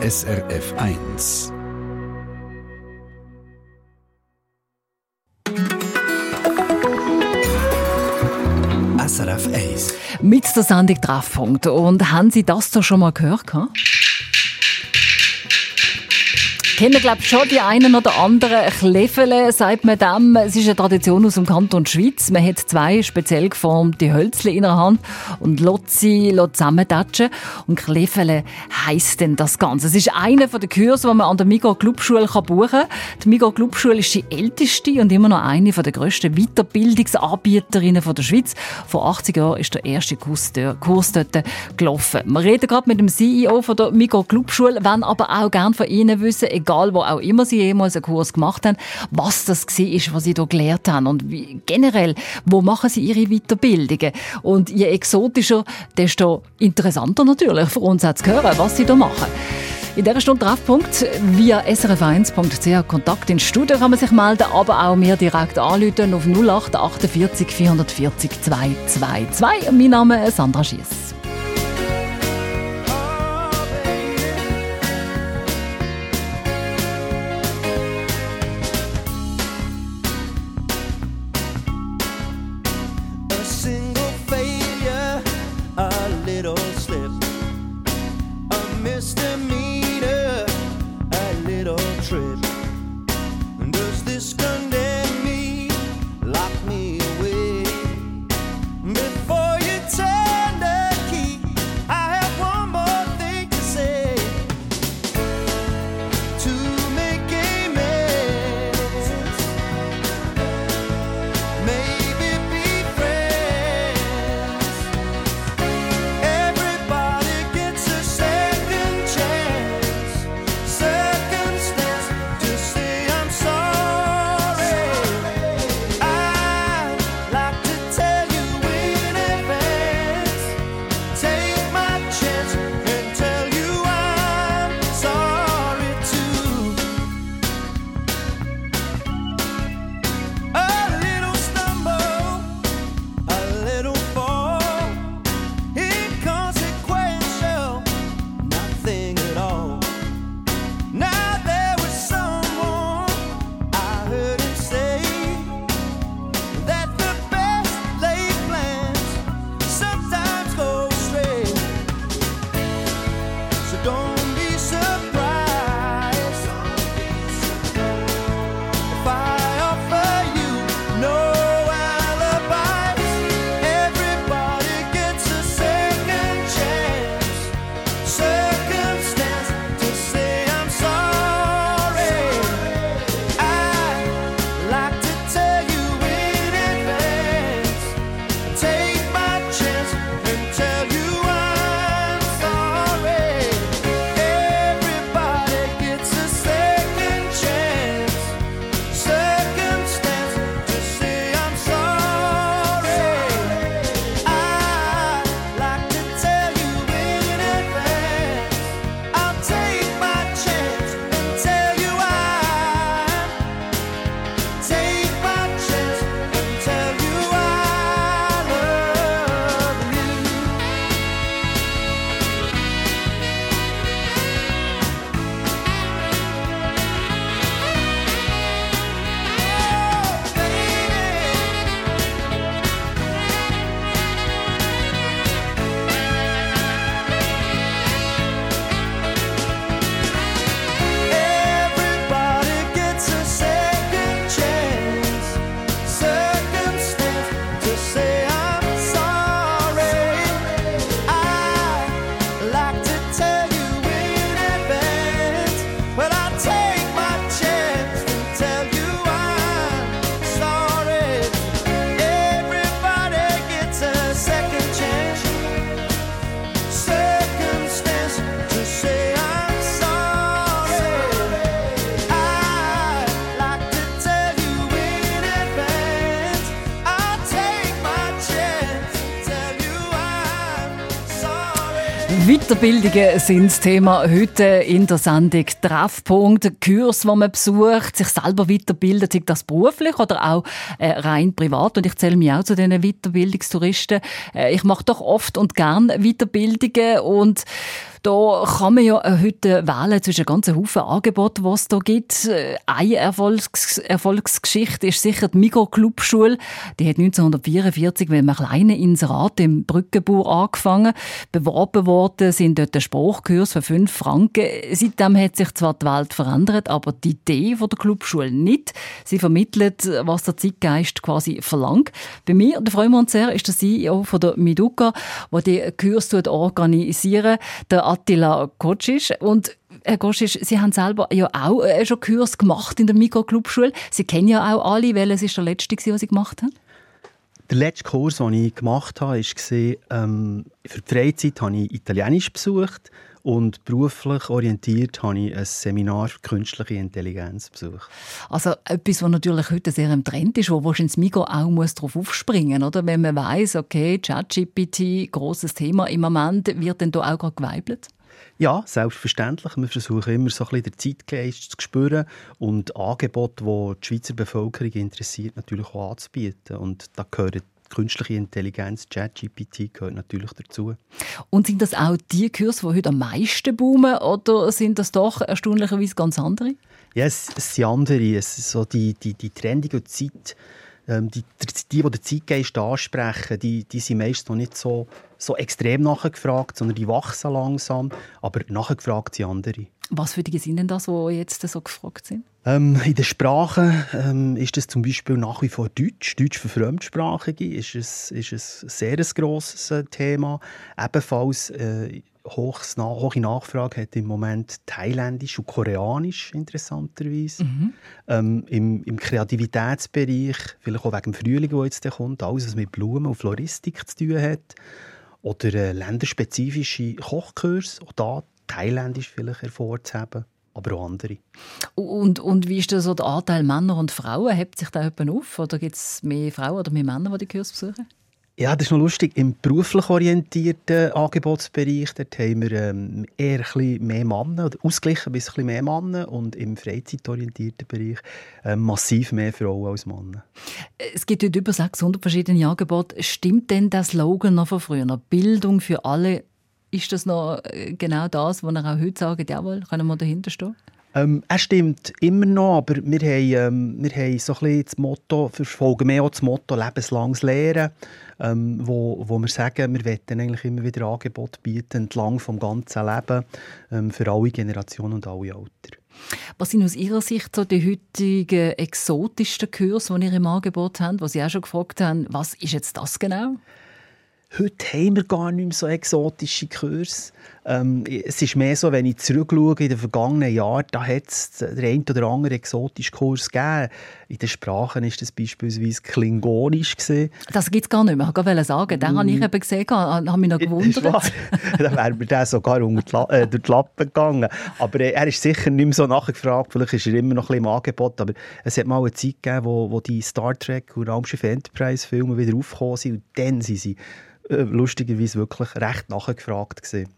SRF 1. SRF 1. Mit der Sendung Treffpunkt. Und haben Sie das doch schon mal gehört? Kennen, glaube ich, schon die einen oder anderen Kleffele, sagt man dem. Es ist eine Tradition aus dem Kanton Schweiz. Man hat zwei speziell geformte Hölzchen in der Hand und lässt sie zusammentatschen. Und Kleffele heisst denn das Ganze. Es ist einer der Kurse, die man an der Migo Clubschule buchen kann. Die Migo Clubschule ist die älteste und immer noch eine der grössten Weiterbildungsanbieterinnen der Schweiz. Vor 80 Jahren ist der erste Kurs dort gelaufen. Wir reden gerade mit dem CEO von der Migo Clubschule, wollen aber auch gerne von Ihnen wissen, egal wo auch immer Sie jemals einen Kurs gemacht haben, was das war, was Sie da gelernt haben und wie, generell, wo machen Sie Ihre Weiterbildungen? Und je exotischer, desto interessanter natürlich für uns zu hören, was Sie da machen. In dieser Stunde Treffpunkt via srf1.ch Kontakt ins Studio kann man sich melden, aber auch mir direkt anrufen auf 0848 440 222. Mein Name ist Sandra Schiess. Weiterbildungen sind das Thema heute in der Sendung Treffpunkt. Kurs, wo man besucht, sich selber weiterbildet, sei das beruflich oder auch äh, rein privat. Und ich zähle mich auch zu diesen Weiterbildungstouristen. Äh, ich mache doch oft und gern Weiterbildungen und Da kann man ja äh, heute wählen zwischen ganzen Haufen Angeboten, die es da gibt. Äh, eine Erfolgs Erfolgsgeschichte ist sicher die Mikroclubschule. Die hat 1944 mit einem kleinen Inserat im Brückenbau angefangen. Beworben worden sind dort der Spruchkurs für fünf Franken. Seitdem hat sich zwar die Welt verändert, aber die Idee von der Clubschule nicht. Sie vermittelt, was der Zeitgeist quasi verlangt. Bei mir, der freuen wir uns sehr, ist der CEO von der Miduka, der die Kurse organisieren, der Attila Kocic. Und Herr Kocic, Sie haben selber ja auch äh, schon Kurs gemacht in der Mikroclubschule. Sie kennen ja auch alle. Welches war der letzte, den Sie gemacht haben? Der letzte Kurs, den ich gemacht habe, war, ähm, für die Freizeit habe ich Italienisch besucht und beruflich orientiert habe ich ein Seminar für künstliche Intelligenz besucht. Also etwas, was natürlich heute sehr im Trend ist, wo wahrscheinlich Migo auch muss darauf aufspringen muss. Wenn man weiß, okay, ChatGPT, großes Thema im Moment, wird denn da auch gerade geweibelt? Ja, selbstverständlich. Wir versuchen immer so ein bisschen den Zeitgeist zu spüren und Angebote, die die Schweizer Bevölkerung interessiert, natürlich auch anzubieten. Und da gehören künstliche Intelligenz, ChatGPT gehört natürlich dazu. Und sind das auch die Kurse, die heute am meisten boomen, oder sind das doch erstaunlicherweise ganz andere? Ja, es, es sind andere. Es ist so die, die, die trendige Zeit, ähm, die, die, die, die den Zeitgeist ansprechen, die, die sind meist noch nicht so, so extrem nachgefragt, sondern die wachsen langsam, aber nachgefragt sind andere. Was für die sind denn das, die jetzt so gefragt sind? Ähm, in der Sprache ähm, ist es zum Beispiel nach wie vor Deutsch. Deutsch für Fremdsprachige ist es, ist es ein sehr grosses äh, Thema. Ebenfalls äh, hochs, hohe Nachfrage hat im Moment Thailändisch und Koreanisch interessanterweise. Mhm. Ähm, im, Im Kreativitätsbereich, vielleicht auch wegen dem Frühling, der jetzt kommt, alles, was mit Blumen und Floristik zu tun hat. Oder äh, länderspezifische Kochkurs, auch da Thailändisch vielleicht hervorzuheben aber auch andere. Und, und wie ist das so der Anteil Männer und Frauen? Hebt sich da jemand auf? Oder gibt es mehr Frauen oder mehr Männer, die die Kurs besuchen? Ja, das ist noch lustig. Im beruflich orientierten Angebotsbereich dort haben wir ähm, eher ein mehr Männer, oder ausgeglichen ein bisschen mehr Männer. Und im freizeitorientierten Bereich äh, massiv mehr Frauen als Männer. Es gibt heute über 600 verschiedene Angebote. Stimmt denn der Slogan noch von früher? Bildung für alle ist das noch äh, genau das, was er auch heute sagt, jawohl, können wir dahinter stehen? Ähm, er stimmt immer noch, aber wir haben, ähm, wir haben so ein bisschen das Motto, verfolgen mehr auch das Motto lebenslanges Lehren, ähm, wo, wo wir sagen, wir wollen eigentlich immer wieder Angebote bieten, entlang vom ganzen Leben, ähm, für alle Generationen und alle Alter. Was sind aus Ihrer Sicht so die heutigen exotischsten Kurse, die ihr im Angebot habt, wo Sie auch schon gefragt haben, was ist jetzt das genau? Heute haben wir gar nicht mehr so exotische Kurse. Ähm, es ist mehr so, wenn ich zurückschaue in den vergangenen Jahren, da hat es den einen oder anderen exotischen Kurs gegeben. In den Sprachen war das beispielsweise Klingonisch. Gewesen. Das gibt es gar nicht mehr. Ich wollte sagen, den mm. habe ich eben gesehen, habe mich noch gewundert. dann wäre mir der sogar unter äh, durch die Lappen gegangen. Aber äh, er ist sicher nicht mehr so nachgefragt. Vielleicht ist er immer noch ein bisschen im Angebot. Aber es hat mal eine Zeit gegeben, wo, wo die Star Trek und Raumschiff Enterprise Filme wieder aufgekommen sind. Und dann sind sie äh, lustigerweise wirklich recht nachgefragt gewesen.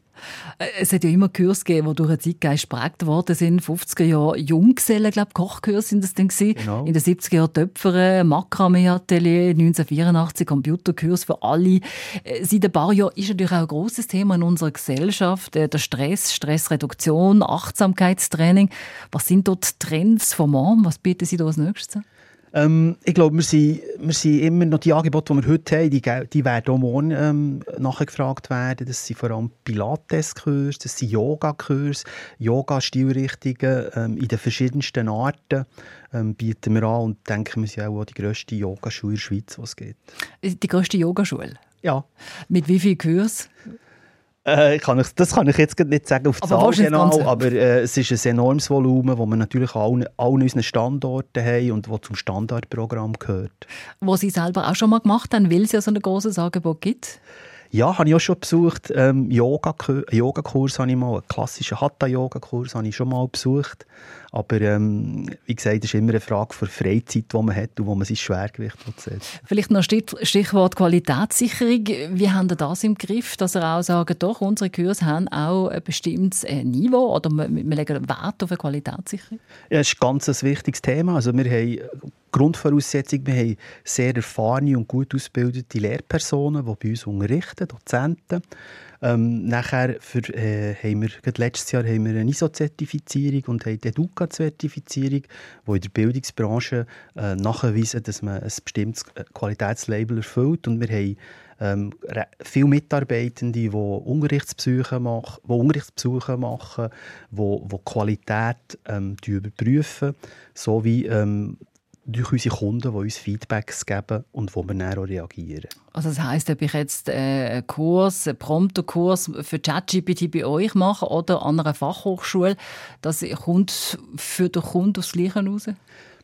Äh, es hat ja immer Kurse gegeben, die durch einen Zeitgeist geprägt worden sind. 50er Jahre Junggesellen, glaube Kochkurs sind das dann gewesen. Genau. In den 70er Jahren Töpfere, Makramee-Atelier, 1984 Computerkurs für alle. Äh, seit ein paar Jahren ist natürlich auch ein grosses Thema in unserer Gesellschaft. Der Stress, Stressreduktion, Achtsamkeitstraining. Was sind dort Trends vom Mann? Was bieten Sie da als nächstes? Ähm, ich glaube, wir sind, wir sind immer noch die Angebote, die wir heute haben, die, die werden auch morgen ähm, nachgefragt werden. Das sind vor allem Pilates-Kurse, das sind Yoga-Kurse, Yoga-Stilrichtungen ähm, in den verschiedensten Arten ähm, bieten wir an und denken, wir sind auch die grösste Yogaschule in der Schweiz, was es gibt. Die grösste Yogaschule? Ja. Mit wie vielen Kursen? Äh, kann ich, das kann ich jetzt nicht sagen auf die Zahl genau, aber äh, es ist ein enormes Volumen, das wir natürlich an allen, unseren Standorten haben und das zum Standardprogramm gehört. Wo Sie selber auch schon mal gemacht haben, weil es ja so ein großes Angebot gibt? Ja, habe ich auch schon besucht. Ähm, Yoga-Kurs Yoga habe ich mal, einen klassischen Hatha-Yoga-Kurs habe ich schon mal besucht. Aber ähm, wie gesagt, es ist immer eine Frage von Freizeit, die man hat und wo man sein Schwergewicht setzt. Vielleicht noch Stichwort Qualitätssicherung. Wie haben Sie das im Griff, dass Sie auch sagen, doch, unsere Kurse haben auch ein bestimmtes äh, Niveau oder wir, legen Wert auf eine Qualitätssicherung? Ja, das ist ein ganz wichtiges Thema. Also wir haben Grundvoraussetzung, wir haben sehr erfahrene und gut ausgebildete Lehrpersonen, die bei uns unterrichten, Dozenten. Ähm, nachher für, äh, haben wir, letztes Jahr haben wir eine ISO-Zertifizierung und haben die EDUCA-Zertifizierung, die in der Bildungsbranche äh, nachweisen, dass man ein bestimmtes äh, Qualitätslabel erfüllt. Und wir haben ähm, viele Mitarbeitende, die Unterrichtsbesuche machen, die, Unterrichtsbesuche machen, die, die Qualität ähm, überprüfen, sowie ähm, durch unsere Kunden, die uns Feedbacks geben und wo wir dann auch reagieren. Also das heisst, ob ich jetzt äh, einen Kurs, einen Prompter-Kurs für ChatGPT bei euch mache oder an einer Fachhochschule, das kommt für den Kunden aufs Gleiche raus?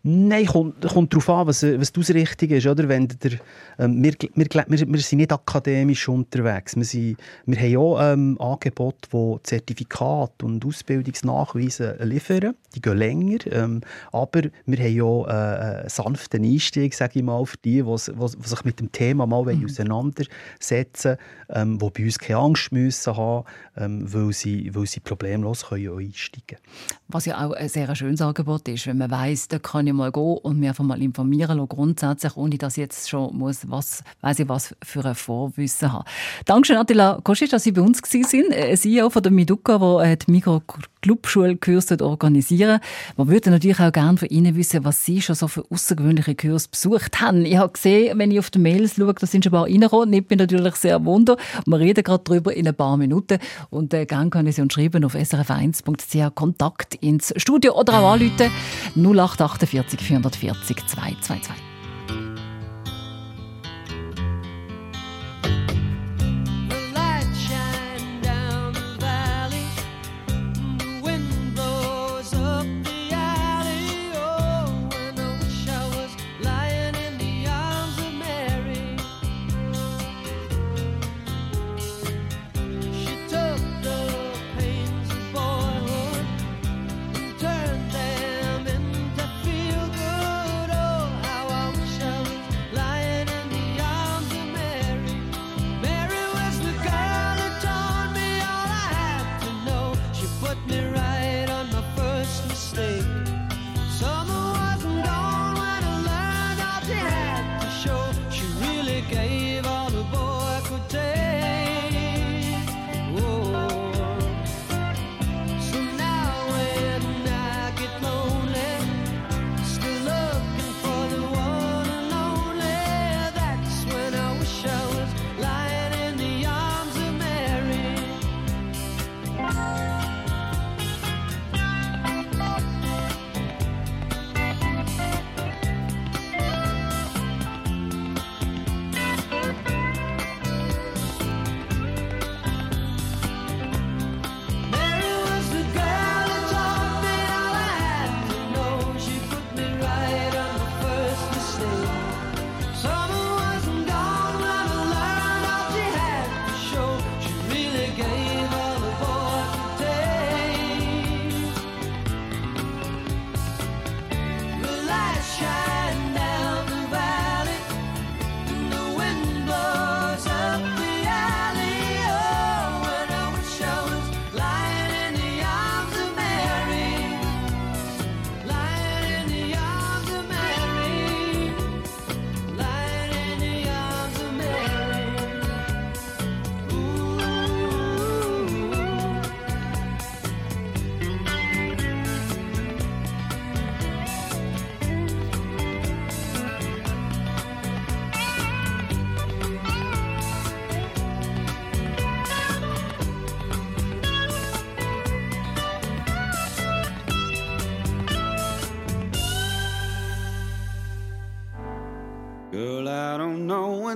Nein, kommt, kommt darauf an, was, was die Ausrichtung ist. Oder? Wenn der, ähm, wir, wir, wir, wir, sind nicht akademisch unterwegs. Wir, sind, wir haben auch ähm, Angebote, die Zertifikate und Ausbildungsnachweise liefern. Die gehen länger. Ähm, aber wir haben auch äh, einen sanften Einstieg, sage ich mal, für die, die, sich mit dem Thema mal mhm. auseinandersetzen wollen, ähm, die bei uns keine Angst müssen haben ähm, weil, sie, weil sie problemlos können einsteigen können. Was ja auch ein sehr schönes Angebot ist, wenn man weiss, da kann ich mal gehen und mich einfach mal informieren lassen, grundsätzlich, ohne dass ich jetzt schon muss, was, weiss ich was für ein Vorwissen habe. Dankeschön, Attila Kostic, dass Sie bei uns waren. Ein CEO von der Miduka, der die Mikro Clubschulkurs organisieren. Wir würden natürlich auch gerne von Ihnen wissen, was Sie schon so für außergewöhnliche Kurse besucht haben. Ich habe gesehen, wenn ich auf die Mails schaue, da sind schon ein paar reingekommen. Ich bin natürlich sehr wunder. Wir reden gerade darüber in ein paar Minuten. Und äh, gerne können Sie uns schreiben auf srf1.ch Kontakt ins Studio oder auch anrufen 0848 440 222.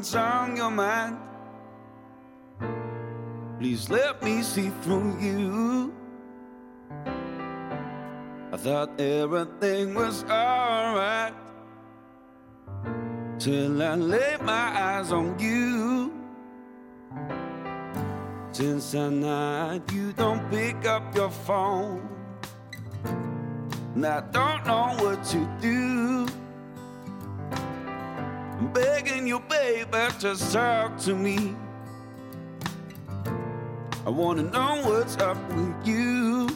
What's on your mind. Please let me see through you. I thought everything was alright till I laid my eyes on you. Since that night, you don't pick up your phone, and I don't know what to do. I'm begging you, baby, just talk to me. I wanna know what's up with you.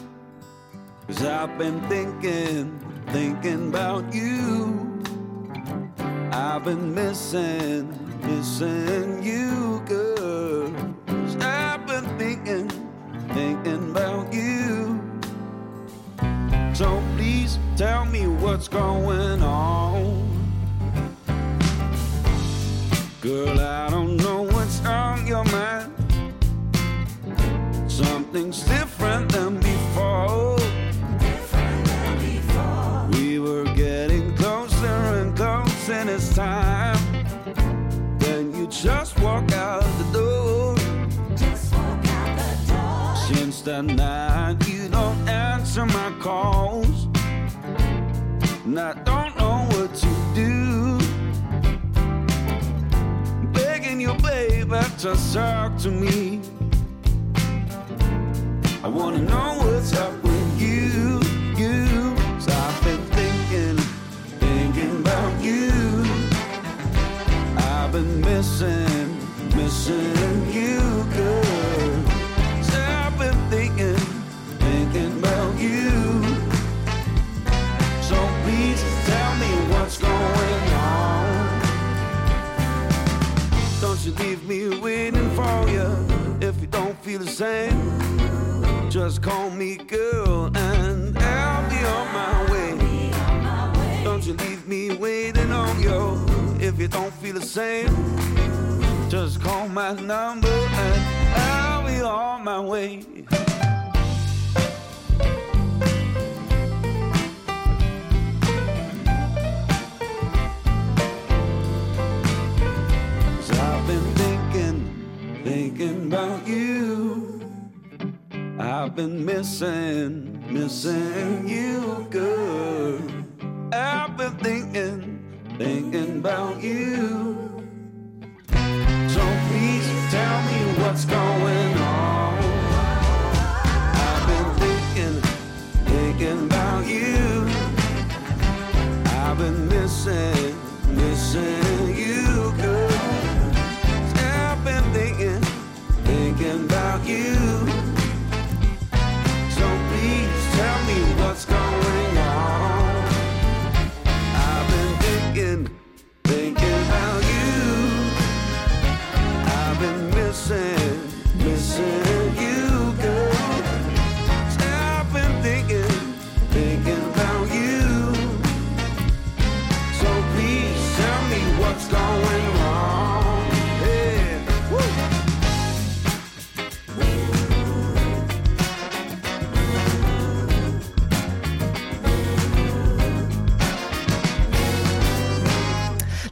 Cause I've been thinking, thinking about you. I've been missing, missing you, girl. I've been thinking, thinking about you. So please tell me what's going on. Girl, I don't know what's on your mind. Something's different than before. We were getting closer and closer, and it's time. Then you just walk out the door. Since that night, you don't answer my calls. And to talk to me. I wanna know what's up with you, you. So I've been thinking, thinking about you. I've been missing, missing you, girl. So I've been thinking, thinking about you. So please tell me what's going on. Don't you leave me waiting for you if you don't feel the same. Just call me girl and I'll be on my way. Don't you leave me waiting on you if you don't feel the same. Just call my number and I'll be on my way. Thinking, about you. I've been missing, missing you, girl. I've been thinking, thinking about you. So please tell me what's going on. I've been thinking, thinking about you. I've been missing, missing about you.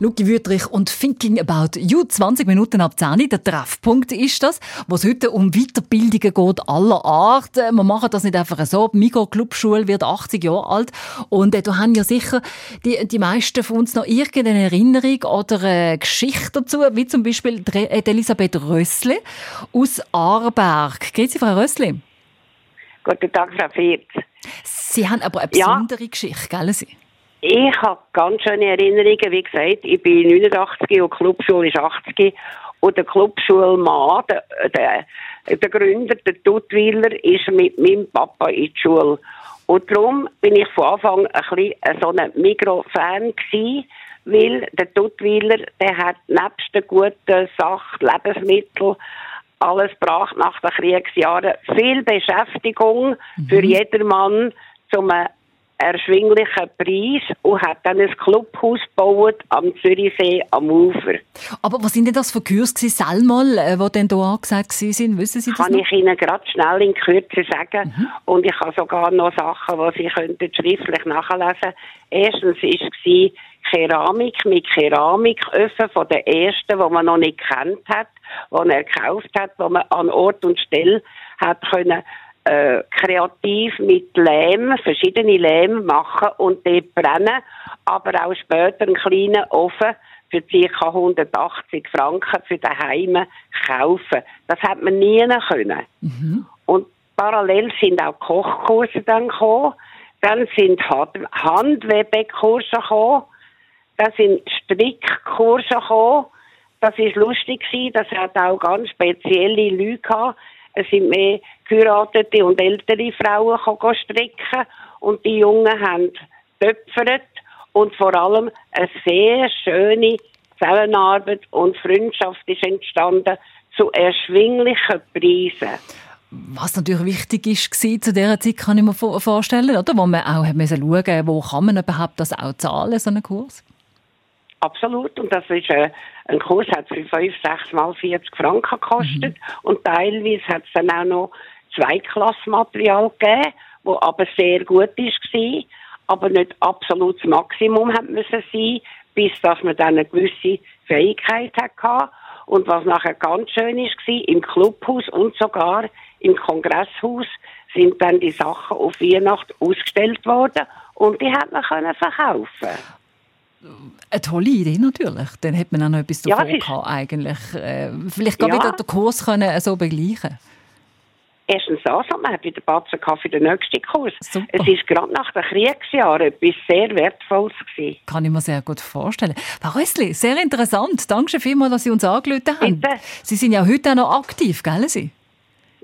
Luki Wüttrich und Thinking About You. 20 Minuten ab 10 Der Treffpunkt ist das, wo es heute um Weiterbildungen geht aller Art. Äh, Wir machen das nicht einfach so. Die Migros Clubschule wird 80 Jahre alt. Und äh, da haben ja sicher die, die meisten von uns noch irgendeine Erinnerung oder eine Geschichte dazu, wie zum Beispiel die äh, Elisabeth Rössli aus Aarberg. Grüezi, Frau Rössli. Guten Tag, Frau Firth. Sie haben aber eine Ja. besondere Geschichte, gell? Sie? Ich habe ganz schöne Erinnerungen. Wie gesagt, ich bin 89 und die Clubschule ist 80. Und der Clubschulmann, der, der, der Gründer, der Duttweiler, ist mit meinem Papa in die Schule. Und darum bin ich von Anfang an ein bisschen so ein Migros-Fan gewesen, weil der Duttweiler, der hat nebst den guten Sachen, Lebensmitteln, alles brach nach den Kriegsjahren viel Beschäftigung für jedermann zum erschwinglichen Preis und hat dann ein Clubhaus gebaut am Zürichsee am Ufer. Aber was sind denn das für Kurs gewesen, selmal, äh, die denn hier angesagt sind? Wissen Sie das Kann noch? ich Ihnen gerade schnell in Kürze sagen. Und ich habe sogar noch Sachen, die Sie könnten schriftlich nachlesen Erstens war es Keramik mit Keramiköfen von der ersten, die man noch nicht kennt hat, die er gekauft hat, wo man an Ort und Stelle hat können äh, kreativ mit Lehm, verschiedene Lehm machen und dort brennen, aber auch später einen kleinen Ofen für ca. 180 Franken für daheim kaufen. Das hat man nie können. Und parallel sind auch Kochkurse dann gekommen. Dann sind Hand- Handwebekurse gekommen. Dann sind Strickkurse gekommen. Das ist lustig gewesen. Das hat auch ganz spezielle Leute gehabt. Es sind mehr geheiratete und ältere Frauen gekommen stricken. Und die Jungen haben töpfert und vor allem eine sehr schöne Zusammenarbeit und Freundschaft ist entstanden zu erschwinglichen Preisen. Was natürlich wichtig ist zu dieser Zeit, kann ich mir vorstellen, oder? Wo man auch schauen musste, wo kann man überhaupt das auch zahlen, so einen Kurs? Absolut. Und das ist äh, ein Kurs, hat für 5, 6 mal 40 Franken gekostet. Mhm. Und teilweise hat es dann auch noch Zweiklassmaterial gegeben, wo aber sehr gut war, aber nicht absolutes Maximum hat müssen sein, bis dass man dann eine gewisse Fähigkeit hatte. Und was nachher ganz schön ist, war, im Clubhaus und sogar im Kongresshaus sind dann die Sachen auf Weihnacht ausgestellt worden und die hat man können verkaufen. Eine tolle Idee natürlich. Dann hätte man auch noch etwas davon ja, gehabt, eigentlich. Äh, vielleicht ja. wieder den Kurs können so begleichen Erstens das, und man hat wieder Batzen für den nächsten Kurs. Super. Es ist gerade nach den Kriegsjahren etwas sehr Wertvolles gewesen. Kann ich mir sehr gut vorstellen. Frau Rössli, sehr interessant. Danke vielmals, dass Sie uns angerufen haben. Bitte. Sie sind ja heute auch noch aktiv, gell Sie?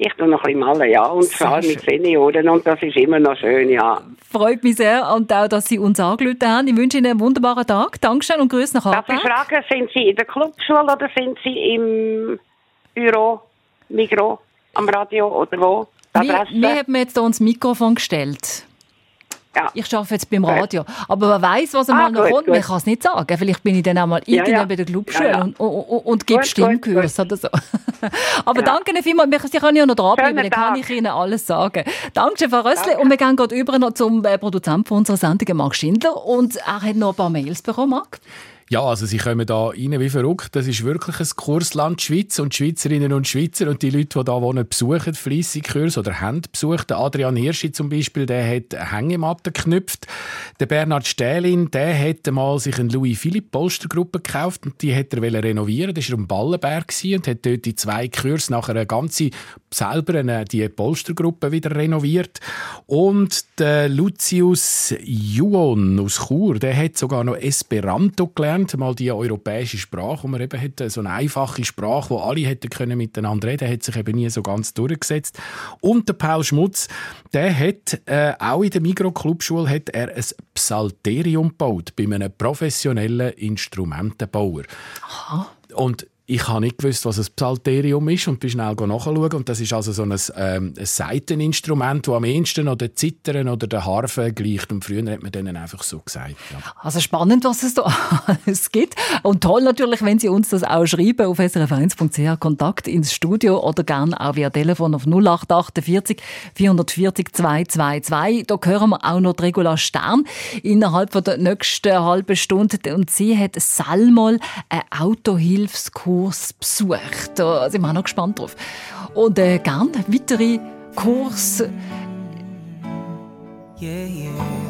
Ich tue noch ein bisschen malen, ja, und zwar mit Senioren und das ist immer noch schön, ja. Freut mich sehr und auch, dass Sie uns angerufen haben. Ich wünsche Ihnen einen wunderbaren Tag. Dankeschön und Grüße nach Hause. Darf ich fragen, sind Sie in der Clubschule oder sind Sie im Büro, Mikro, am Radio oder wo? Wir, wir haben jetzt hier uns Mikrofon gestellt. Ja. Ich arbeite jetzt beim Radio. Aber wer weiß, was einmal ah, noch kommt, gut. man kann es nicht sagen. Vielleicht bin ich dann auch mal ja, irgendwann ja. bei der Clubschule ja, und, und, und, und gebe Stimmkurs oder so. Aber danke Ihnen vielmals. Sie können ja noch dranbleiben, dann kann ich Ihnen alles sagen. Danke, Frau Rössli. Und wir gehen gerade über noch zum äh, Produzenten unserer Sendung, Marc Schindler. Und er hat noch ein paar Mails bekommen, Marc. Ja, also sie kommen da rein wie verrückt. Das ist wirklich ein Kursland Schweiz und Schweizerinnen und Schweizer und die Leute, die da wohnen, besuchen fleissig Kurs oder haben besucht. Der Adrian Hirschi zum Beispiel, der hat Hängematten geknüpft. Der Bernhard Stählin, der hat mal sich eine Louis Philipp Polstergruppe gekauft und die hat er renovieren. Das war am Ballenberg und hat dort die zwei Kurs nachher eine ganze selber eine, die Polstergruppe wieder renoviert. Und der Lucius Juon aus Chur, der hat sogar noch Esperanto gelernt gelernt, mal die europäische Sprache, wo man eben hat, so eine einfache Sprache, wo alle hätten können miteinander reden, hat sich eben nie so ganz durchgesetzt. Und der Paul Schmutz, der hat äh, auch in der Mikroclubschule hat er ein Psalterium gebaut bei einem professionellen Instrumentenbauer. Aha. Und ich habe nicht gewusst, was ein Psalterium ist und bin schnell nachschauen. Und das ist also so ein, ähm, ein Seiteninstrument, das am ehesten noch der Zittern oder der Harfe gleicht. Und früher hat man denen einfach so gesagt. Ja. Also spannend, was es da alles gibt. Und toll natürlich, wenn Sie uns das auch schreiben auf srf1.ch Kontakt ins Studio oder gerne auch via Telefon auf 0848 440 222. Da hören wir auch noch die Regula Stern innerhalb der nächsten halben Stunde. Und sie hat Salmol, eine Autohilfskurs Kurs besucht. Da sind wir auch noch gespannt drauf. Und äh, gerne weitere Kurse. Yeah, yeah.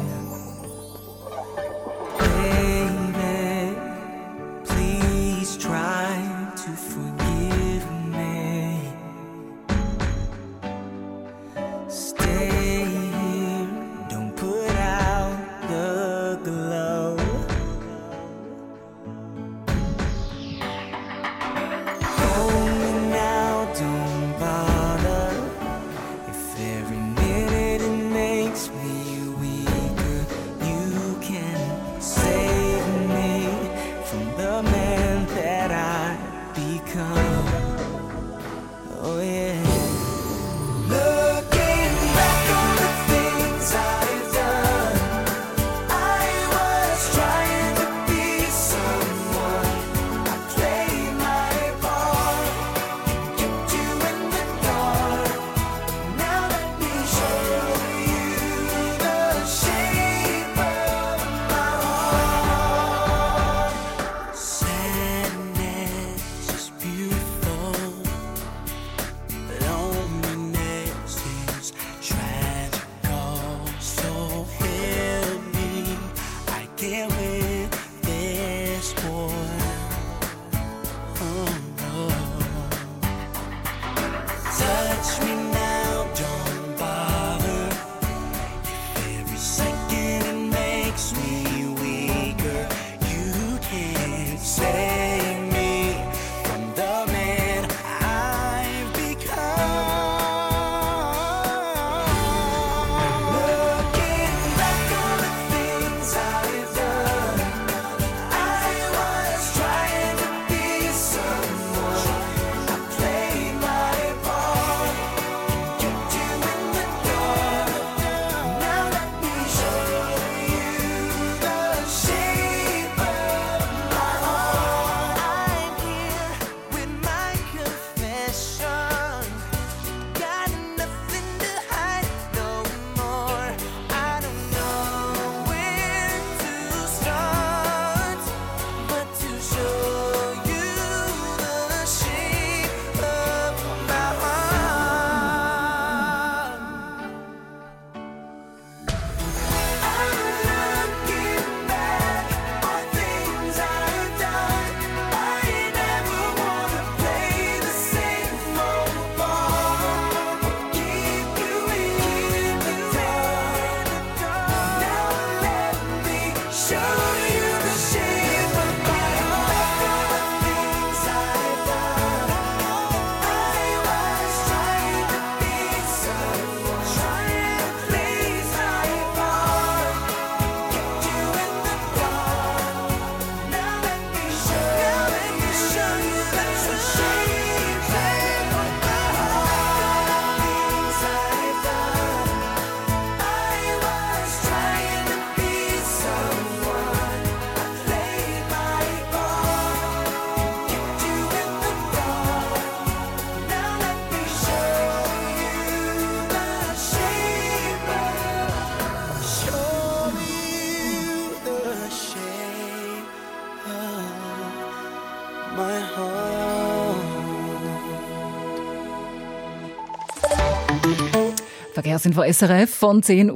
Verkehrsinfo SRF von 10.30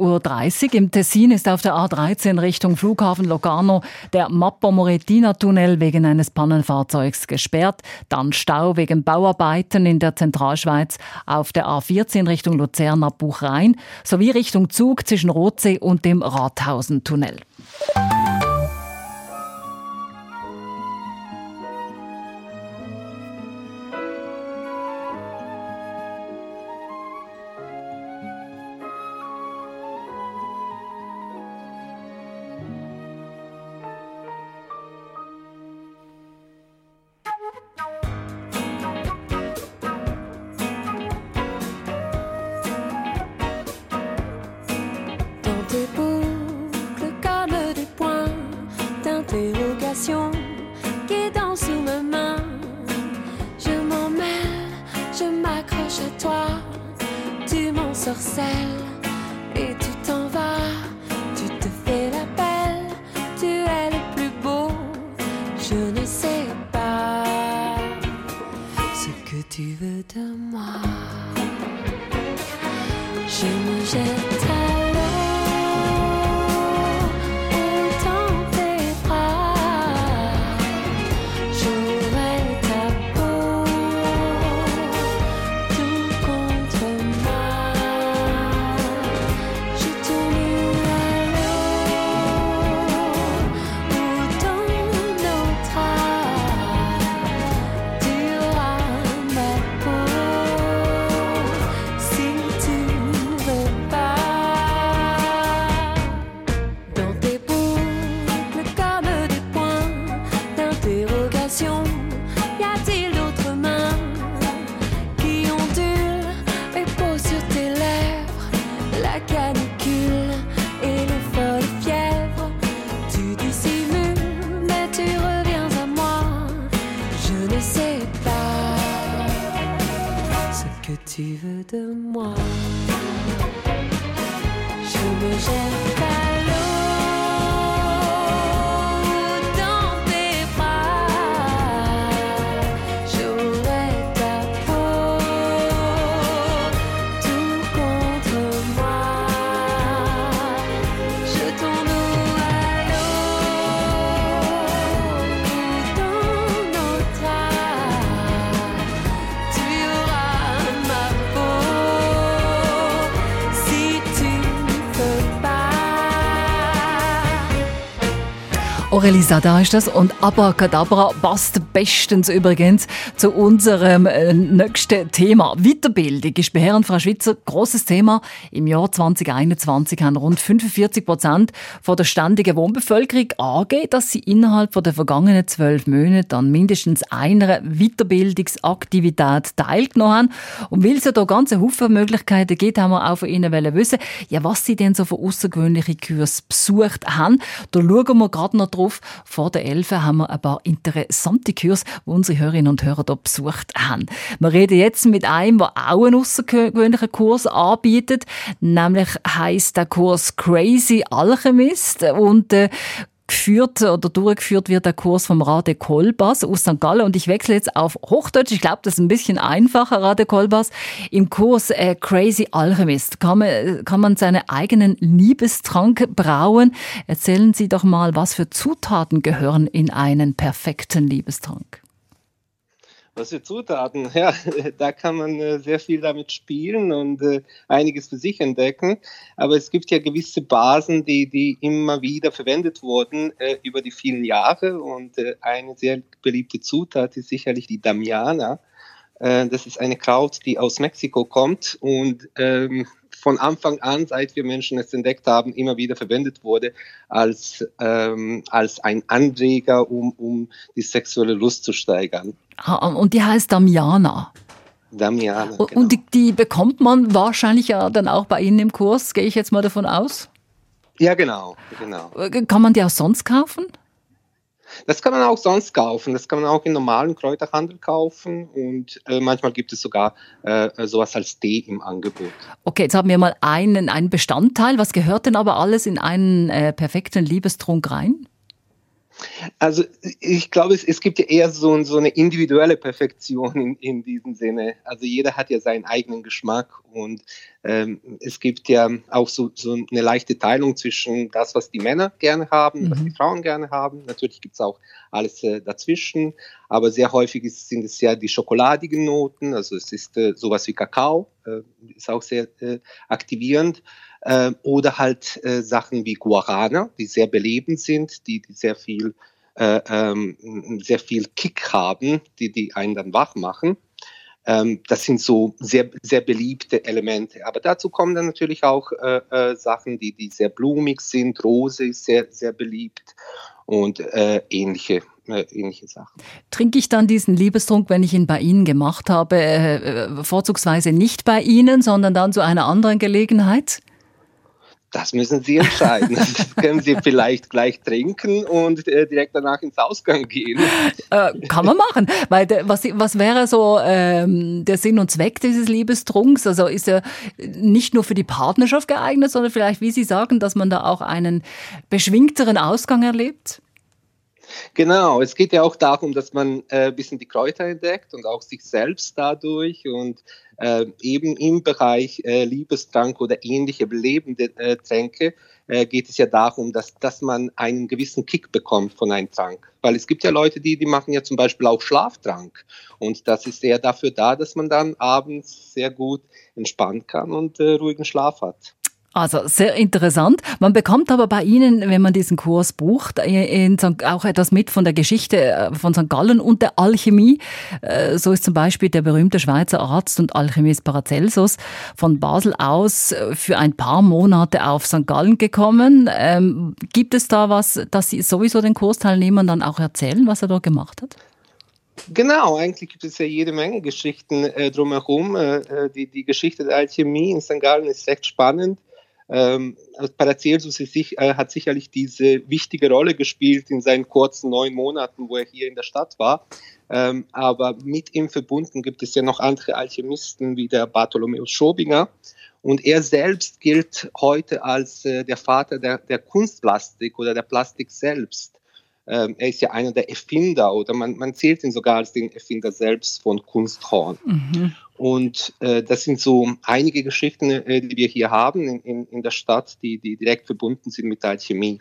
Uhr. Im Tessin ist auf der A13 Richtung Flughafen Locarno der Mappo-Moretina-Tunnel wegen eines Pannenfahrzeugs gesperrt. Dann Stau wegen Bauarbeiten in der Zentralschweiz auf der A14 Richtung Luzern ab Buchrhein sowie Richtung Zug zwischen Rotsee und dem Rathausen-Tunnel. Y a-t-il d'autres mains qui ondulent mes peaux sur tes lèvres? La canicule et les folles fièvres. Tu dissimules, mais tu reviens à moi. Je ne sais pas ce que tu veux de moi. Aurelie da ist das und Abracadabra passt bestens übrigens zu unserem äh, nächsten Thema. Weiterbildung ist bei Herren Frau Schwitzer ein grosses Thema. Im Jahr 2021 haben rund 45 Prozent der ständigen Wohnbevölkerung angegeben, dass sie innerhalb der vergangenen zwölf Monate an mindestens einer Weiterbildungsaktivität teilgenommen haben. Und weil es ja da ganze Haufen Möglichkeiten gibt, haben wir auch von Ihnen wissen, ja, was Sie denn so für außergewöhnliche Kurse besucht haben. Da schauen wir gerade noch drauf. Vor der Elfe haben wir ein paar interessante Kurse, die unsere Hörerinnen und Hörer hier besucht haben. Wir reden jetzt mit einem, der auch einen außergewöhnlichen Kurs anbietet. Nämlich heißt der Kurs Crazy Alchemist und äh, geführt oder durchgeführt wird der Kurs vom Rade Kolbas aus St. Gallen. Und ich wechsle jetzt auf Hochdeutsch. Ich glaube, das ist ein bisschen einfacher, Rade Kolbas. Im Kurs äh, Crazy Alchemist kann man, kann man seinen eigenen Liebestrank brauen. Erzählen Sie doch mal, was für Zutaten gehören in einen perfekten Liebestrank? Was für Zutaten? Ja, da kann man äh, sehr viel damit spielen und äh, einiges für sich entdecken. Aber es gibt ja gewisse Basen, die, die immer wieder verwendet wurden äh, über die vielen Jahre. Und eine sehr beliebte Zutat ist sicherlich die Damiana. Äh, das ist eine Kraut, die aus Mexiko kommt und ähm, von Anfang an, seit wir Menschen es entdeckt haben, immer wieder verwendet wurde als, ähm, als ein Anreger, um, um die sexuelle Lust zu steigern. Und die heißt Damiana. Damiana. Genau. Und die, die bekommt man wahrscheinlich ja dann auch bei Ihnen im Kurs, gehe ich jetzt mal davon aus? Ja, genau, genau. Kann man die auch sonst kaufen? Das kann man auch sonst kaufen. Das kann man auch im normalen Kräuterhandel kaufen und äh, manchmal gibt es sogar äh, sowas als Tee im Angebot. Okay, jetzt haben wir mal einen, einen Bestandteil. Was gehört denn aber alles in einen äh, perfekten Liebestrunk rein? Also ich glaube, es, es gibt ja eher so, so eine individuelle Perfektion in, in diesem Sinne. Also jeder hat ja seinen eigenen Geschmack und ähm, es gibt ja auch so, so eine leichte Teilung zwischen das, was die Männer gerne haben, mhm. was die Frauen gerne haben. Natürlich gibt es auch alles äh, dazwischen, aber sehr häufig ist, sind es ja die schokoladigen Noten, also es ist äh, sowas wie Kakao, äh, ist auch sehr äh, aktivierend äh, oder halt äh, Sachen wie Guarana, die sehr belebend sind, die, die sehr viel äh, ähm, sehr viel Kick haben, die, die einen dann wach machen. Ähm, das sind so sehr, sehr beliebte Elemente. Aber dazu kommen dann natürlich auch äh, äh, Sachen, die, die sehr blumig sind. Rose ist sehr, sehr beliebt und äh, ähnliche äh, ähnliche Sachen. Trinke ich dann diesen Liebestrunk, wenn ich ihn bei Ihnen gemacht habe, äh, vorzugsweise nicht bei Ihnen, sondern dann zu einer anderen Gelegenheit? Das müssen Sie entscheiden. Das können Sie vielleicht gleich trinken und äh, direkt danach ins Ausgang gehen. Äh, kann man machen. Weil de, was, was wäre so ähm, der Sinn und Zweck dieses Liebestrunks? Also ist er nicht nur für die Partnerschaft geeignet, sondern vielleicht, wie Sie sagen, dass man da auch einen beschwingteren Ausgang erlebt? Genau, es geht ja auch darum, dass man äh, ein bisschen die Kräuter entdeckt und auch sich selbst dadurch und äh, eben im Bereich äh, Liebestrank oder ähnliche belebende äh, Tränke äh, geht es ja darum, dass, dass man einen gewissen Kick bekommt von einem Trank. Weil es gibt ja Leute, die, die machen ja zum Beispiel auch Schlaftrank. Und das ist eher dafür da, dass man dann abends sehr gut entspannen kann und äh, ruhigen Schlaf hat. Also sehr interessant. Man bekommt aber bei Ihnen, wenn man diesen Kurs bucht, äh, auch etwas mit von der Geschichte äh, von St. Gallen und der Alchemie. Äh, so ist zum Beispiel der berühmte Schweizer Arzt und Alchemist Paracelsus von Basel aus für ein paar Monate auf St. Gallen gekommen. Ähm, gibt es da was, dass Sie sowieso den Kursteilnehmern dann auch erzählen, was er dort gemacht hat? Genau, eigentlich gibt es ja jede Menge Geschichten äh, drumherum. Äh, die, die Geschichte der Alchemie in St. Gallen ist recht spannend. Ähm, Paracelsus sich, äh, hat sicherlich diese wichtige Rolle gespielt in seinen kurzen neun Monaten, wo er hier in der Stadt war. Ähm, aber mit ihm verbunden gibt es ja noch andere Alchemisten wie der Bartholomäus Schobinger. Und er selbst gilt heute als äh, der Vater der, der Kunstplastik oder der Plastik selbst. Ähm, er ist ja einer der Erfinder oder man, man zählt ihn sogar als den Erfinder selbst von Kunsthorn. Mhm. Und äh, das sind so einige Geschichten, äh, die wir hier haben in, in, der Stadt, die, die direkt verbunden sind mit der Alchemie.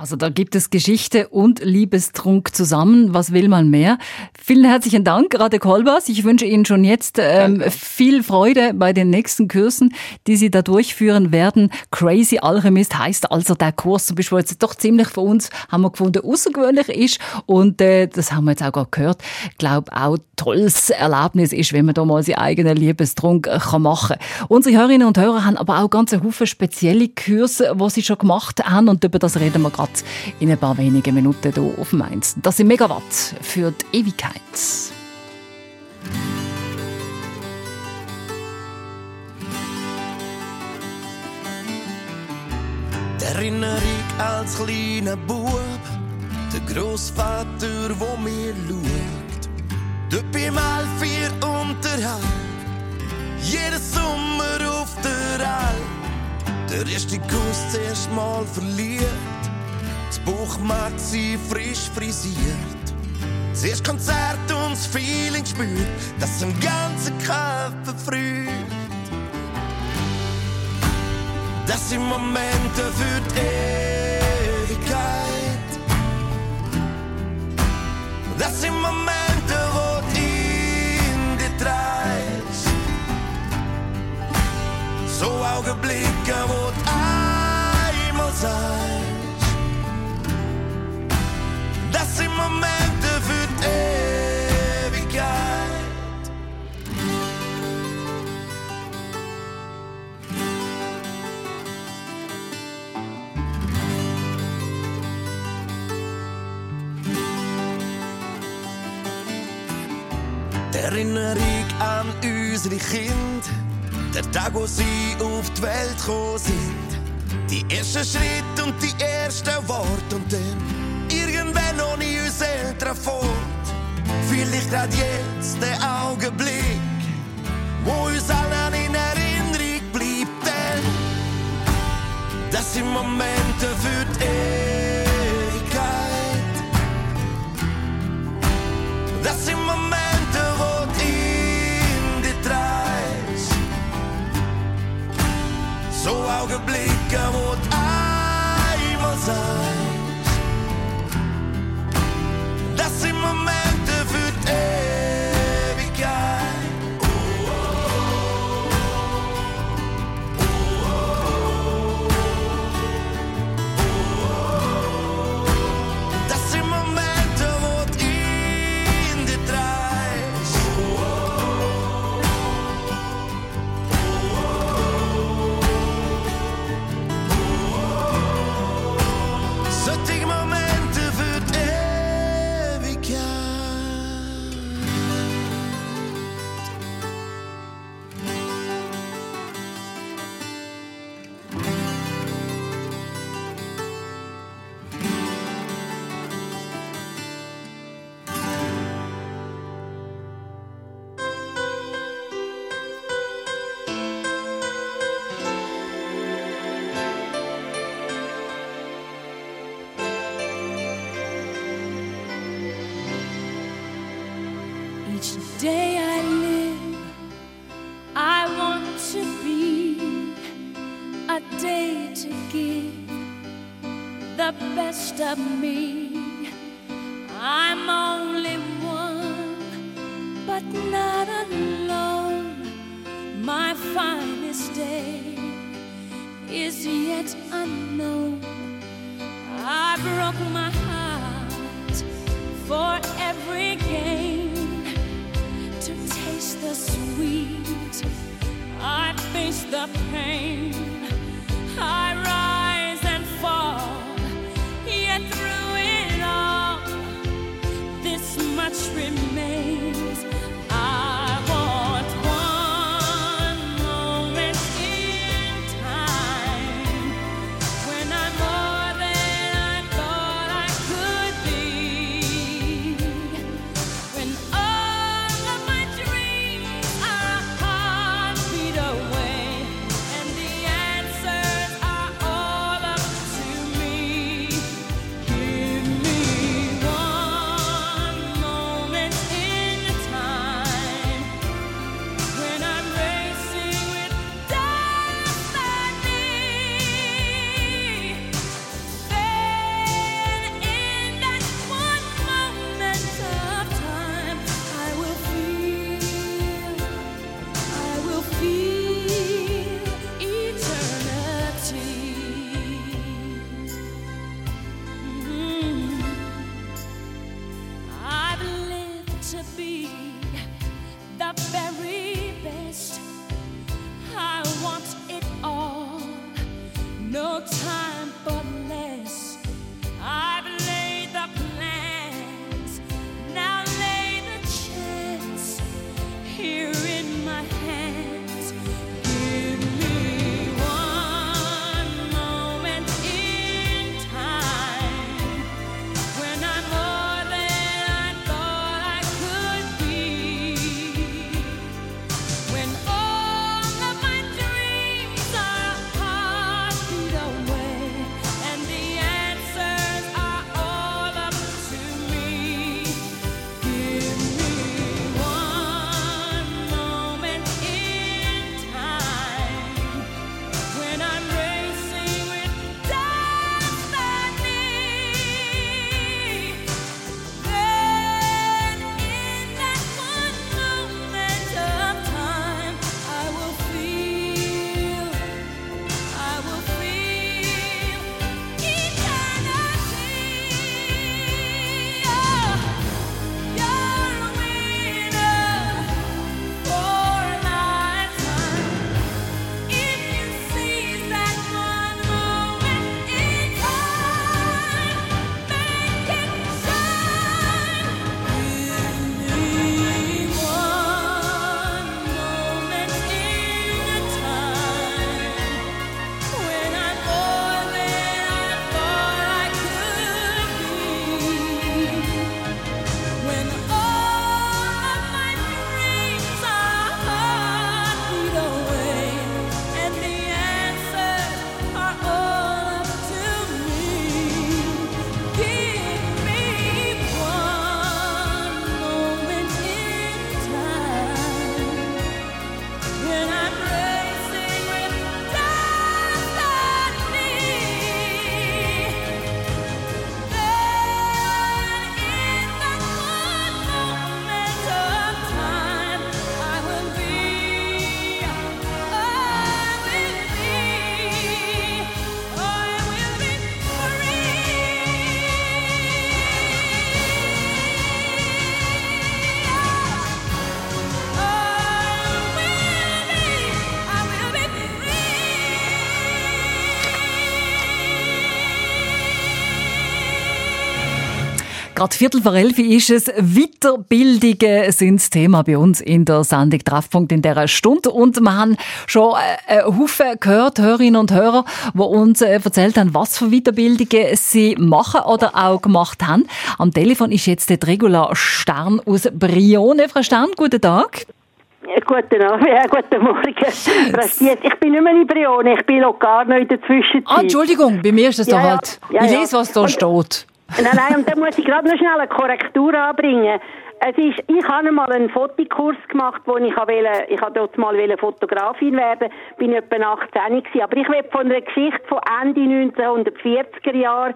Also da gibt es Geschichte und Liebestrunk zusammen. Was will man mehr? Vielen herzlichen Dank, Rade Kolbas. Ich wünsche Ihnen schon jetzt ähm, viel Freude bei den nächsten Kursen, die Sie da durchführen werden. Crazy Alchemist heißt also der Kurs, zum Beispiel jetzt doch ziemlich für uns, haben wir gefunden, außergewöhnlich ist. Und äh, das haben wir jetzt auch gerade gehört. Ich glaube auch tolles Erlebnis ist, wenn man da mal seinen eigenen Liebestrunk äh, kann machen kann. Unsere Hörerinnen und Hörer haben aber auch ganz Haufen spezielle Kurse, die sie schon gemacht haben. Und über das reden wir gerade Megawatt in ein paar wenigen Minuten hier auf Mainz. Das sind Megawatt für die Ewigkeit. Erinnerung als kleiner Bub, der Großvater, wo mir schaut, dort beim Alfier unterhalb, jeden Sommer auf der Alp, der erste Kuss zuerst mal verliert. Das Buch macht sie frisch frisiert. Zuerst Konzert und das Feeling spürt, das im ganzen Körper früht. Das sind Momente für die Ewigkeit. Das sind Momente, wo du in dir treibst. So Augenblicke, wo du unsere Kind, der Tag, wo sie auf die Welt gekommen sind. Die ersten Schritte und die ersten Worte und dann irgendwann noch nie uns Eltern fort. Vielleicht grad jetzt der Augenblick, wo uns allen in Erinnerung bleibt. Denn das sind Momente ögonblick av vår Stop me. Gerade Viertel vor elf ist es. Weiterbildungen sind das Thema bei uns in der Sendung Treffpunkt in dieser Stunde. Und wir haben schon äh, einen Haufen gehört, Hörerinnen und Hörer, die uns äh, erzählt haben, was für Weiterbildungen sie machen oder auch gemacht haben. Am Telefon ist jetzt der Regula Stern aus Brione. Frau Stern, guten Tag. Ja, Guten Abend, ja, guten Morgen. Ich bin nicht mehr in Brione, ich bin noch gar nicht in der Zwischenzeit. Ah, Entschuldigung, bei mir ist das Ja, doch halt. Ja, ich ja. lese, was da Und- steht. Nein, nein, und da muss ich gerade noch schnell eine Korrektur anbringen. Es ist, ich habe mal einen Fotokurs gemacht, wo ich wollte, ich habe dort mal Fotografin werden, bin etwa 18 gewesen. Aber ich will von einer Geschichte von Ende 1940er Jahren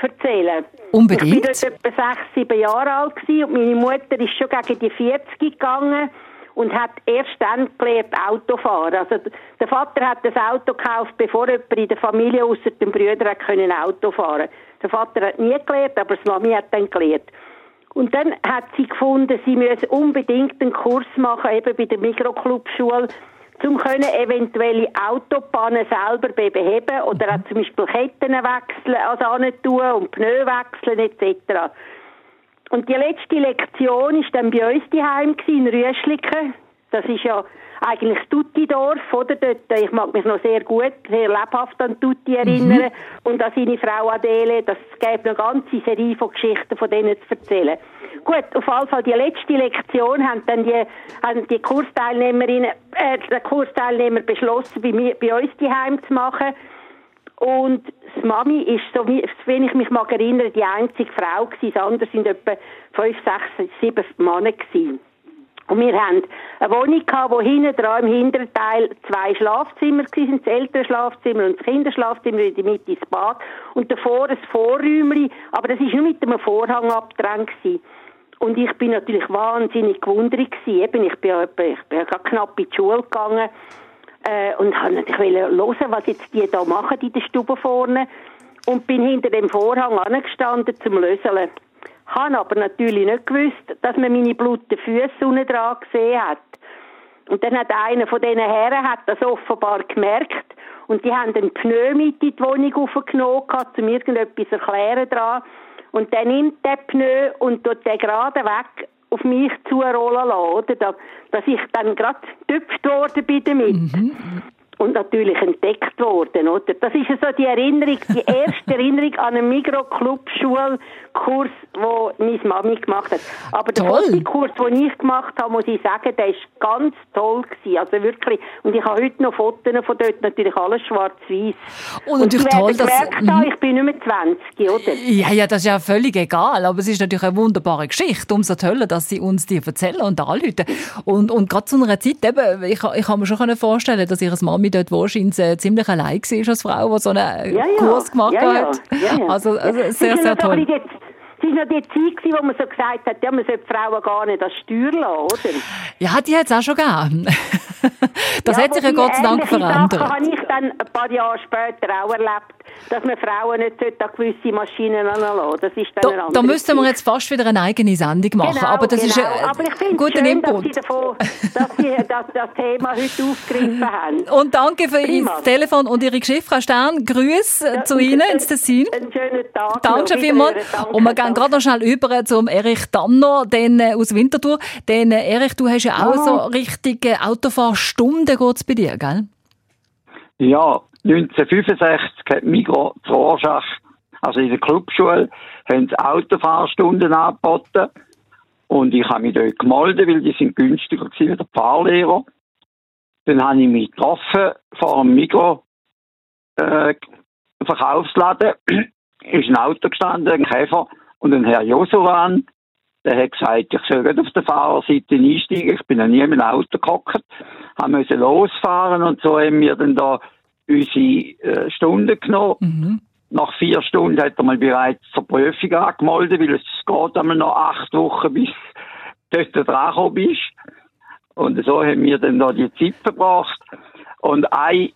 erzählen. Unbedingt. Ich bin dort etwa sechs, sieben Jahre alt gewesen und meine Mutter ist schon gegen die 40 gegangen und hat erst dann gelernt Autofahren. Also d- der Vater hat das Auto gekauft, bevor jemand in der Familie außer den Brüdern können Auto fahren. Der Vater hat nie gelernt, aber die Mami hat dann gelernt. Und dann hat sie gefunden, sie müsse unbedingt einen Kurs machen, eben bei der Mikroclubschule, um können eventuelle Autopannen selber beheben oder auch zum Beispiel Ketten wechseln, also tun und Pneu wechseln etc. Und die letzte Lektion ist dann bei uns daheim in Rüschliken. Das ist ja eigentlich Tutti-Dorf, oder? Dort, ich mag mich noch sehr gut, sehr lebhaft an Tutti erinnern. Und an seine Frau Adele, das gäbe eine ganze Serie von Geschichten von denen zu erzählen. Gut, auf jeden Fall die letzte Lektion haben dann die, haben die Kursteilnehmerinnen, äh, der Kursteilnehmer beschlossen, bei, mir, bei uns daheim zu machen. Und die Mami ist, so wie, wenn ich mich mag erinnern, die einzige Frau gewesen. Das andere sind etwa fünf, sechs, sieben Männer gewesen. Und wir haben eine Wohnung gehabt, wo hinten dran im hinteren Teil zwei Schlafzimmer waren, das Elternschlafzimmer und das Kinderschlafzimmer in der Mitte das Bad und davor ein Vorräumchen, aber das war nur mit einem Vorhang abgetrennt. Gewesen. Und ich bin natürlich wahnsinnig gewundert gewesen. Eben, ich bin ich bin ja knapp in die Schule gegangen äh, und habe natürlich hören, was jetzt die da machen in der Stube vorne und bin hinter dem Vorhang angestanden zum Löseln. Habe aber natürlich nicht gewusst, dass man meine blutigen Füße unten dran gesehen hat. Und dann hat einer von diesen Herren hat das offenbar gemerkt und die haben den Pneu mit in die Wohnung aufgenommen, um irgendetwas zu erklären dran. Und dann nimmt der Pneu und tut den gerade weg auf mich zurollen lassen, oder? Da- Dass ich dann gerade getüpft worden bin damit. Und natürlich entdeckt worden, oder? Das ist ja so die Erinnerung, die erste Erinnerung an einen Mikro-Club-Schulkurs, den meine Mami gemacht hat. Aber der. Fotokurs, den ich gemacht habe, muss ich sagen, der ist ganz toll gewesen. Also wirklich. Und ich habe heute noch Fotos von dort, natürlich alles schwarz-weiß. Und natürlich toll, dass- gemerkt haben, ich bin nicht mehr 20, oder? Ja, ja, das ist ja völlig egal, aber es ist natürlich eine wunderbare Geschichte. Umso toller, dass sie uns die erzählen und anrufen. Und, und gerade zu einer Zeit, eben, ich, ich kann mir schon vorstellen, dass ihre Mami dort wahrscheinlich ziemlich allein war als Frau, die so einen Ja, ja. Kurs gemacht ja, hat. Also, also sehr, sehr toll. Es war noch die Zeit, gewesen, wo man so gesagt hat, ja, man sollte Frauen gar nicht als Steuer lassen, oder? Ja, die hat es auch schon gegeben. Das Ja, hat sich ja Gott sei Dank verändert. Sachen habe ich dann ein paar Jahre später auch erlebt, dass man Frauen nicht an gewisse Maschinen anlassen Das ist dann eine Da, da müssten wir jetzt fast wieder eine eigene Sendung machen. Genau, aber das genau. ist ein Aber ich finde guter es schön, Input. dass Sie, davon, dass Sie das, das Thema heute aufgegriffen haben. Und danke für. Ihr Telefon und Ihre Geschichte, Frau Stern. Grüße Ja, zu Ihnen ins Tessin. Einen schönen Tag. Danke vielmals. Und wir gehen gerade noch schnell über zum Erich Danner, den, äh, aus Winterthur. Denn, äh, Erich, du hast ja auch so richtig äh, Autofahrstunden geht's bei dir, gell? Ja, 1965 hat Migro zu Rorschach, also in der Clubschule, haben sie Autofahrstunden angeboten. Und ich habe mich dort gemeldet, weil die sind günstiger gewesen als der Fahrlehrer. Dann habe ich mich getroffen vor einem Migro äh, Verkaufsladen. ist ein Auto gestanden, ein Käfer und ein Herr Josuan. Der hat gesagt, ich soll nicht auf der Fahrerseite einsteigen. Ich bin noch nie in einem Auto gehockt. Haben müssen losfahren und so haben wir dann da unsere äh, Stunden genommen. Nach vier Stunden hat er mal bereits zur Prüfung angemeldet, weil es geht einmal noch acht Wochen, bis du dort dran bist. Und so haben wir dann da die Zeit verbracht. Und ein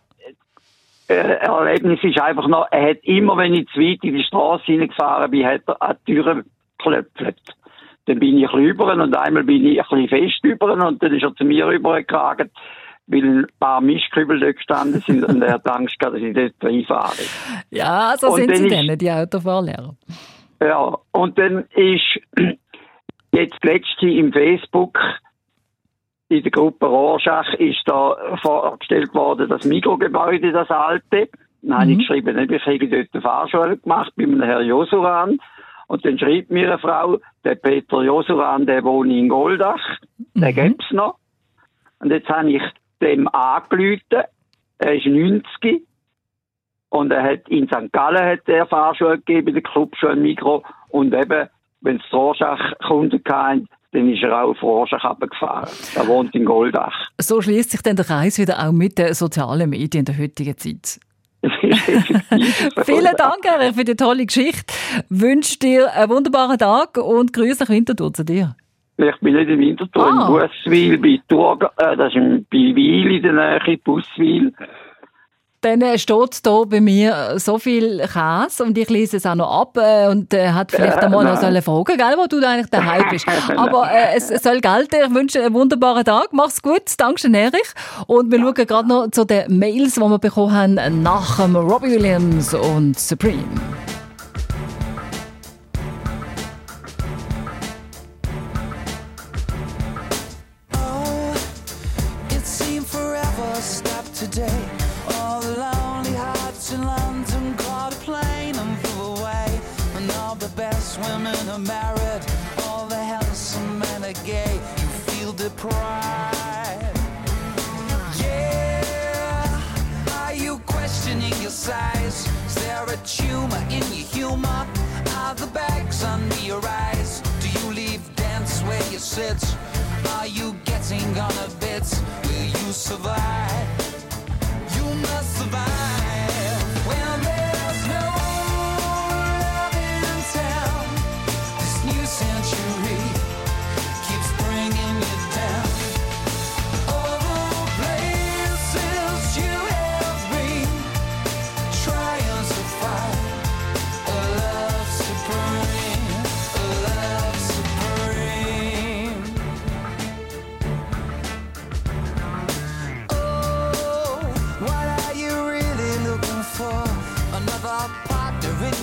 äh, Erlebnis ist einfach noch, er hat immer, wenn ich zu weit in die Straße hineingefahren bin, hat er an die Türen geklopft. Dann bin ich rüber und einmal bin ich ein bisschen fest rüber und dann ist er zu mir rübergetragen, weil ein paar Mischkübel dort gestanden sind und er hat Angst gehabt, dass ich dort reinfahre. Ja, so sind dann sie denn, die Autofahrlehrer. Ja, und dann ist jetzt letzte im Facebook in der Gruppe Rorschach ist da vorgestellt worden, das Mikrogebäude, das alte. Dann habe ich geschrieben, ich habe dort eine Fahrschule gemacht bei einem Herrn Josuran. Und dann schreibt mir eine Frau, der Peter Josuran, der wohnt in Goldach, den gibt's noch. Und jetzt habe ich dem angerufen, er ist 90 und er hat in St. Gallen hat er Fahrschule gegeben, der Clubschule Mikro und eben, wenn es Rorschach Kunden hatten, dann ist er auch auf Rorschach runtergefahren. Er wohnt in Goldach. So schließt sich dann der Kreis wieder auch mit den sozialen Medien in der heutigen Zeit. Vielen Dank, Erich, für die tolle Geschichte. Wünsche dir einen wunderbaren Tag und Grüße nach Winterthur zu dir. Ich bin nicht in Winterthur, Ah. in Busswil, bei Thurga, äh, das ist in- bei Wil in der Nähe, Busswil. Dann äh, steht hier bei mir äh, so viel Käse und ich lese es auch noch ab äh, und äh, hat vielleicht Äh, einmal noch nein. sollen fragen, gell, wo du eigentlich daheim bist. Aber äh, es soll gelten. Ich wünsche einen wunderbaren Tag. Mach's gut. Dankeschön, Erich. Und wir schauen gerade noch zu den Mails, die wir bekommen haben nach dem Robbie Williams und Supreme. Are you getting on a bit? Will you survive?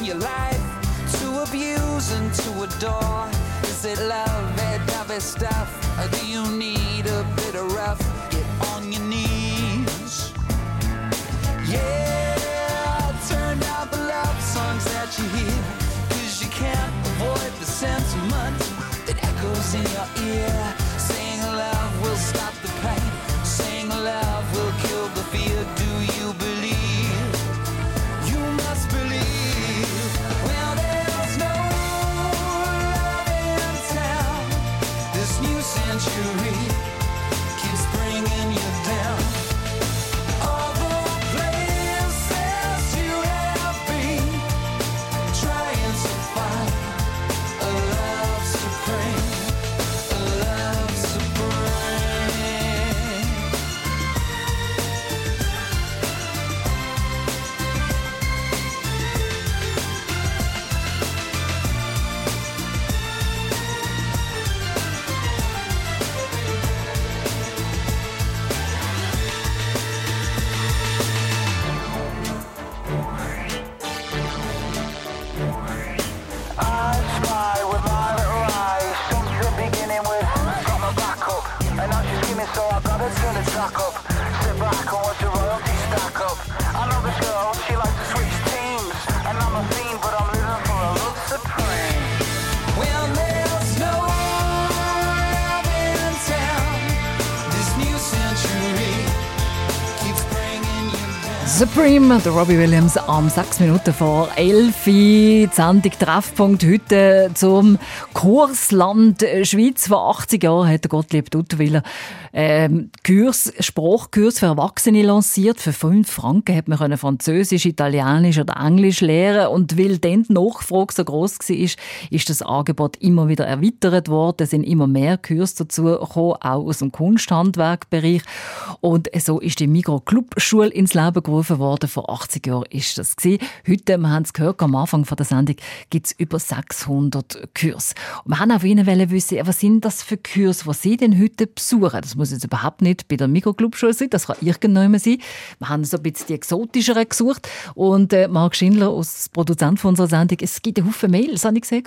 Your life to abuse and to adore? Is it love, that dovey stuff? Or do you need a bit of rough? Get on your knees. Yeah, Supreme, der Robbie Williams am 6 Minuten vor 11 Uhr. Die Sendung Treffpunkt heute zum Kursland Schweiz. Vor 80 Jahren hat der Gottlieb Duttwiller ähm, Kurs, Sprachkurs für Erwachsene lanciert. Für 5 Franken hat man Französisch, Italienisch oder Englisch lernen und weil dann die Nachfrage so groß war, ist, ist das Angebot immer wieder erweitert worden. Es sind immer mehr Kurse dazu gekommen, auch aus dem Kunsthandwerkbereich. Und so ist die Migro Club Schule ins Leben gerufen worden. Vor 80 Jahren ist das gewesen. Heute, wir haben es gehört, am Anfang der Sendung gibt es über 600 Kurse. Und wir haben auch von Ihnen wissen, was sind das für Kurse, die Sie denn heute besuchen? Das muss jetzt überhaupt nicht bei der Mikroclub-Schule sein, das kann irgendjemand sein. Wir haben so ein bisschen die exotischeren gesucht. Und äh, Marc Schindler, als Produzent von unserer Sendung, es gibt einen Haufen Mails, habe ich gesehen.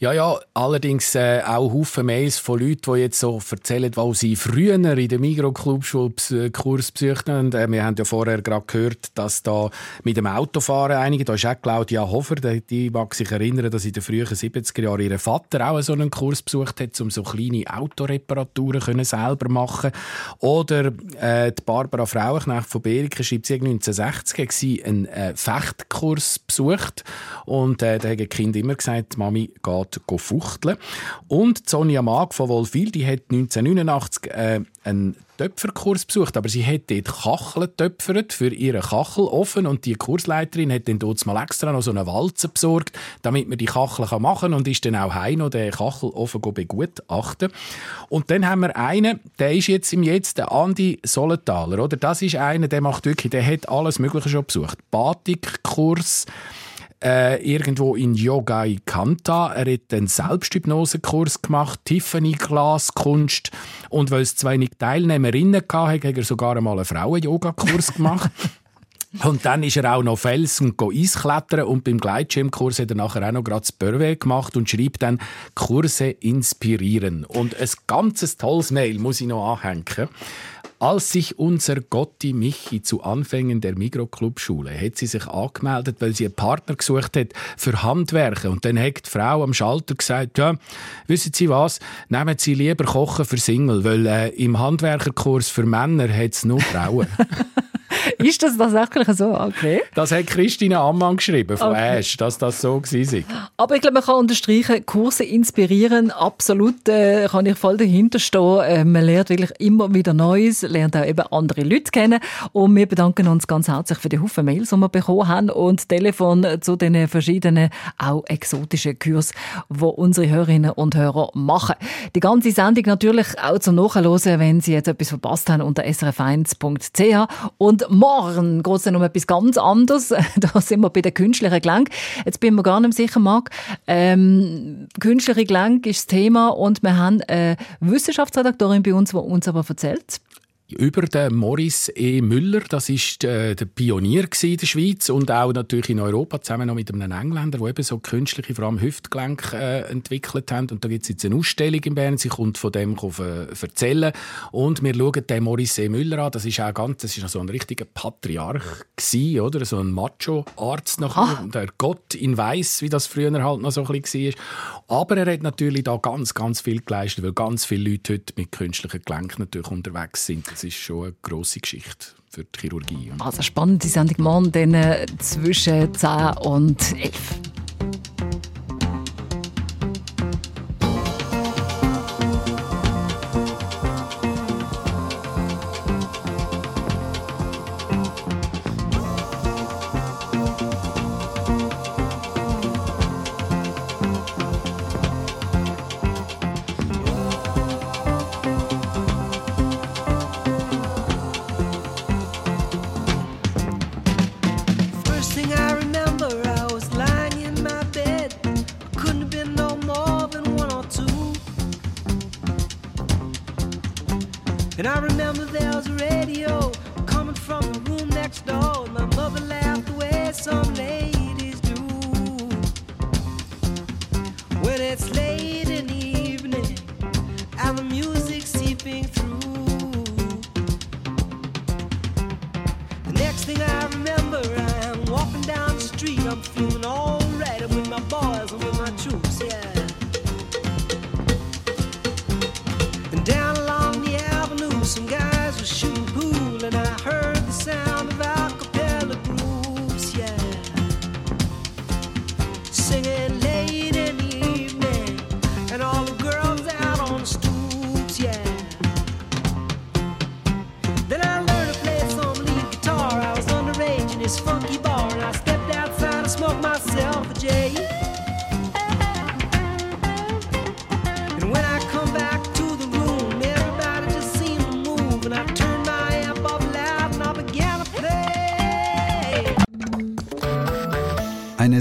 Ja, ja, allerdings äh, auch Haufen Mails von Leuten, die jetzt so erzählen, wo sie früher in der Migro-Clubschule Kurs besucht haben. Äh, wir haben ja vorher gerade gehört, dass da mit dem Autofahren einige, da ist auch Claudia Hofer, die, die mag sich erinnern, dass in den frühen 70er Jahren ihr Vater auch so einen Kurs besucht hat, um so kleine Autoreparaturen können selber machen Oder äh, die Barbara Frauenknecht von Beriken schreibt, sie 1960 hat sie einen äh, Fechtkurs besucht und äh, da haben die Kinder immer gesagt, Mami geht geht fuchteln. Und Sonja Mag von Wolfil, die hat 1989 äh, einen Töpferkurs besucht, aber sie hat dort Kacheln töpfert für ihren Kachelofen und die Kursleiterin hat dann dort mal extra noch so eine Walze besorgt, damit man die Kacheln machen kann und ist dann auch heim noch den Kachelofen begutachten. Und dann haben wir einen, der ist jetzt im Jetzt der Andi Solenthaler, oder? Das ist einer, der macht wirklich, der hat alles Mögliche schon besucht. Batikkurs, äh, irgendwo in Yogai Kanta. Er hat einen Selbsthypnosekurs gemacht, Tiffany Glaskunst und weil es zwei nicht Teilnehmerinnen hatte, hat er sogar einmal einen Frauen-Yoga-Kurs gemacht. Und dann ist er auch noch Felsen Eisklettern und beim Gleitschirmkurs hat er nachher auch noch gerade das Börwe gemacht und schreibt dann Kurse inspirieren. Und ein ganzes tolles Mail muss ich noch anhängen. Als sich unser Gotti Michi zu Anfängen der Mikroclub-Schule hat sie sich angemeldet, weil sie einen Partner gesucht hat für Handwerken. Und dann hat die Frau am Schalter gesagt, ja, wissen Sie was, nehmen Sie lieber Kochen für Single, weil äh, im Handwerkerkurs für Männer hat es nur Frauen. ist das tatsächlich so? Okay. Das hat Christine Ammann geschrieben von okay. Ash, dass das so war. Aber ich glaube, man kann unterstreichen, Kurse inspirieren, absolut, äh, kann ich voll dahinter stehen. Äh, man lernt wirklich immer wieder Neues, lernt auch eben andere Leute kennen und wir bedanken uns ganz herzlich für die Haufen Mails, die wir bekommen haben und Telefon zu den verschiedenen, auch exotischen Kursen, die unsere Hörerinnen und Hörer machen. Die ganze Sendung natürlich auch zum Nachhören, wenn Sie jetzt etwas verpasst haben, unter srf1.ch und morgen geht es dann um etwas ganz anderes. da sind wir bei der künstlichen Gelenk. Jetzt bin ich mir gar nicht sicher, Marc. Ähm, künstliche Gelenk ist das Thema und wir haben eine Wissenschaftsredaktorin bei uns, die uns aber erzählt, über den Maurice E. Müller. Das ist äh, der Pionier in der Schweiz und auch natürlich in Europa zusammen noch mit einem Engländer, der eben so künstliche, vor allem Hüftgelenk äh, entwickelt haben. Und da gibt es jetzt eine Ausstellung in Bern. Sie kommt von dem äh, erzählen. Und wir schauen den Maurice E. Müller an. Das ist auch ganz, das ist so ein richtiger Patriarch gewesen, oder? So ein Macho-Arzt noch. Ah. Der Gott in Weiß, wie das früher halt noch so ein bisschen war. Aber er hat natürlich da ganz, ganz viel geleistet, weil ganz viele Leute heute mit künstlichen Gelenken natürlich unterwegs sind das ist schon eine grosse Geschichte für die Chirurgie. Also spannend, die Sendung morgen äh, zwischen 10 und 11.